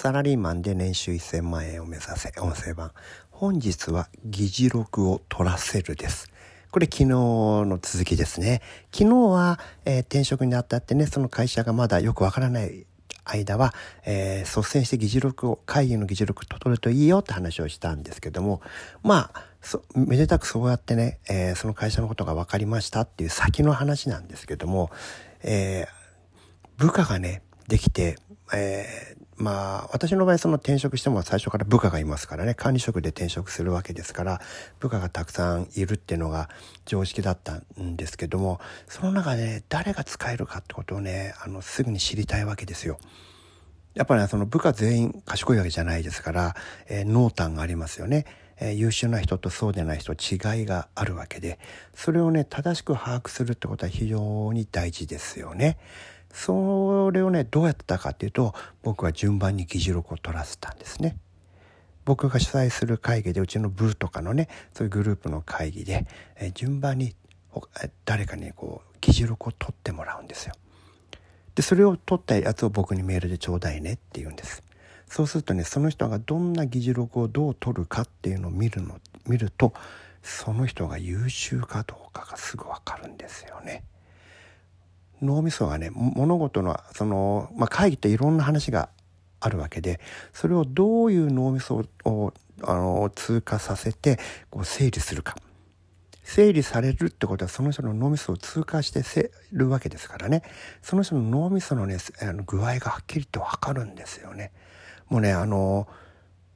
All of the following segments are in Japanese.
サラリーマンで年収1000万円を目指せ音声版。本日は議事録を取らせるです。これ昨日の続きですね。昨日は、えー、転職にあたってねその会社がまだよくわからない間は、えー、率先して議事録を会議の議事録を取るといいよって話をしたんですけどもまあめでたくそうやってね、えー、その会社のことが分かりましたっていう先の話なんですけども、えー、部下がねできてえ、まあ私の場合その転職しても最初から部下がいますからね管理職で転職するわけですから部下がたくさんいるっていうのが常識だったんですけどもその中で、ね、誰が使えるかってことをねあのすぐに知りたいわけですよ。やっぱり、ね、その部下全員賢いわけじゃないですから、えー、濃淡がありますよね。え、優秀な人とそうでない人違いがあるわけでそれをね正しく把握するってことは非常に大事ですよね。それをねどうやってたかっていうと僕は順番に議事録を取らせたんですね。僕が主催する会議でうちの部とかのねそういうグループの会議で、え順番に誰かにこう議事録を取ってもらうんですよ。でそれを取ったやつを僕にメールでちょうだいねって言うんです。そうするとねその人がどんな議事録をどう取るかっていうのを見るの見るとその人が優秀かどうかがすぐ分かるんですよね。脳みそがね物事のその、まあ、会議っていろんな話があるわけでそれをどういう脳みそをあの通過させてこう整理するか整理されるってことはその人の脳みそを通過してせるわけですからねその人の脳みそのねあの具合がはっきりと分かるんですよね。もうねあの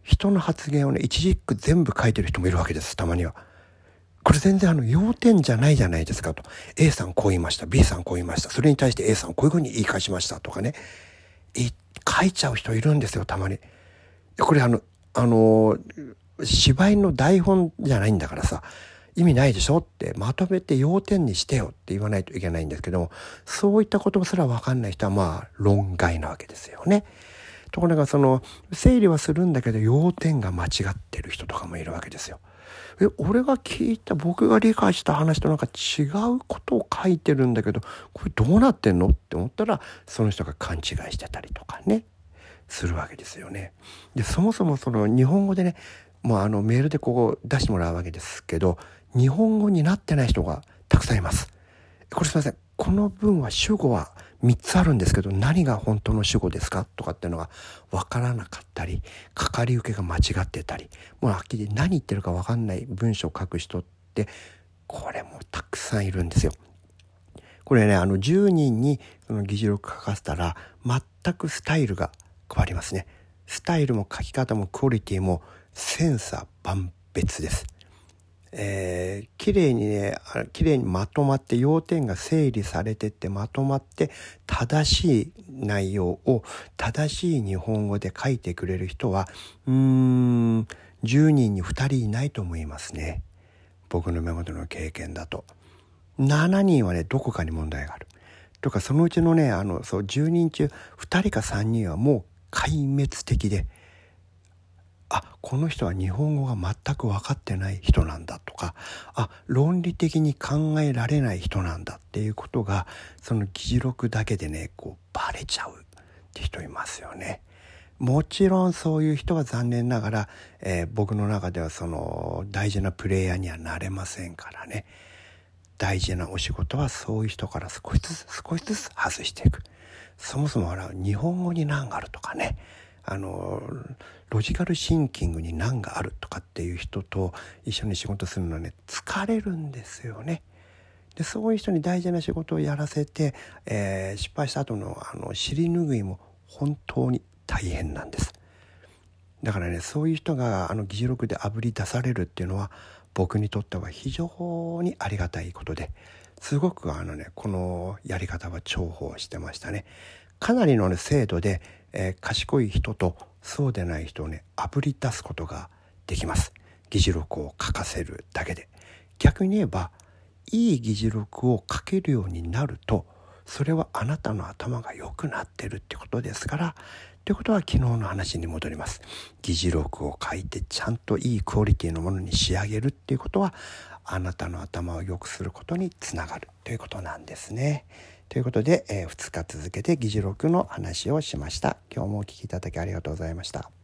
人の発言をね一字一句全部書いてる人もいるわけですたまには。これ全然あの要点じゃないじゃないですかと。A さんこう言いました。B さんこう言いました。それに対して A さんこういうふうに言い返しましたとかね。書いちゃう人いるんですよ、たまに。これあの、あの、芝居の台本じゃないんだからさ、意味ないでしょってまとめて要点にしてよって言わないといけないんですけども、そういったことすらわかんない人はまあ論外なわけですよね。ところがその整理はするんだけど要点が間違ってる人とかもいるわけですよ。え俺が聞いた僕が理解した話となんか違うことを書いてるんだけどこれどうなってんのって思ったらその人が勘違いしてたりとかねするわけですよね。でそもそもその日本語でねもうあのメールでこう出してもらうわけですけど日本語になってない人がたくさんいます。これすいませんこの文は主語は3つあるんですけど何が本当の主語ですかとかっていうのが分からなかったりかかり受けが間違ってたりもうはっきり何言ってるか分かんない文章を書く人ってこれもたくさんいるんですよ。これねあの10人にその議事録書かせたら全くスタイルが変わりますね。スタイルも書き方もクオリティも千差万別です。えー、綺麗にね綺麗にまとまって要点が整理されてってまとまって正しい内容を正しい日本語で書いてくれる人はうーん10人に2人いないと思いますね。僕の目元の経験だと。7人はねどこかに問題がある。とかそのうちのねあのそう10人中2人か3人はもう壊滅的でこの人は日本語が全く分かってない人なんだとかあ論理的に考えられない人なんだっていうことがその議事録だけでねこうバレちゃうって人いますよね。もちろんそういう人は残念ながら、えー、僕の中ではその大事なプレイヤーにはなれませんからね。大事なお仕事はそういう人から少しずつ少しずつ外していく。そもそもあ日本語に難があるとかね。あのロジカルシンキングに難があるとかっていう人と一緒に仕事するのはね疲れるんですよね。でそういう人に大事な仕事をやらせて、えー、失敗した後のあの尻拭いも本当に大変なんです。だからねそういう人があの議事録であぶり出されるっていうのは僕にとっては非常にありがたいことですごくあのねこのやり方は重宝してましたね。かなりの、ね、精度で、えー、賢い人とそうでない人をねあぶり出すことができます議事録を書かせるだけで逆に言えばいい議事録を書けるようになるとそれはあなたの頭が良くなってるってことですからということは昨日の話に戻ります。議事録を書いてちゃんといいクオリティのものに仕上げるっていうことはあなたの頭を良くすることにつながるということなんですね。ということで、えー、2日続けて議事録の話をしました。今日もお聴きいただきありがとうございました。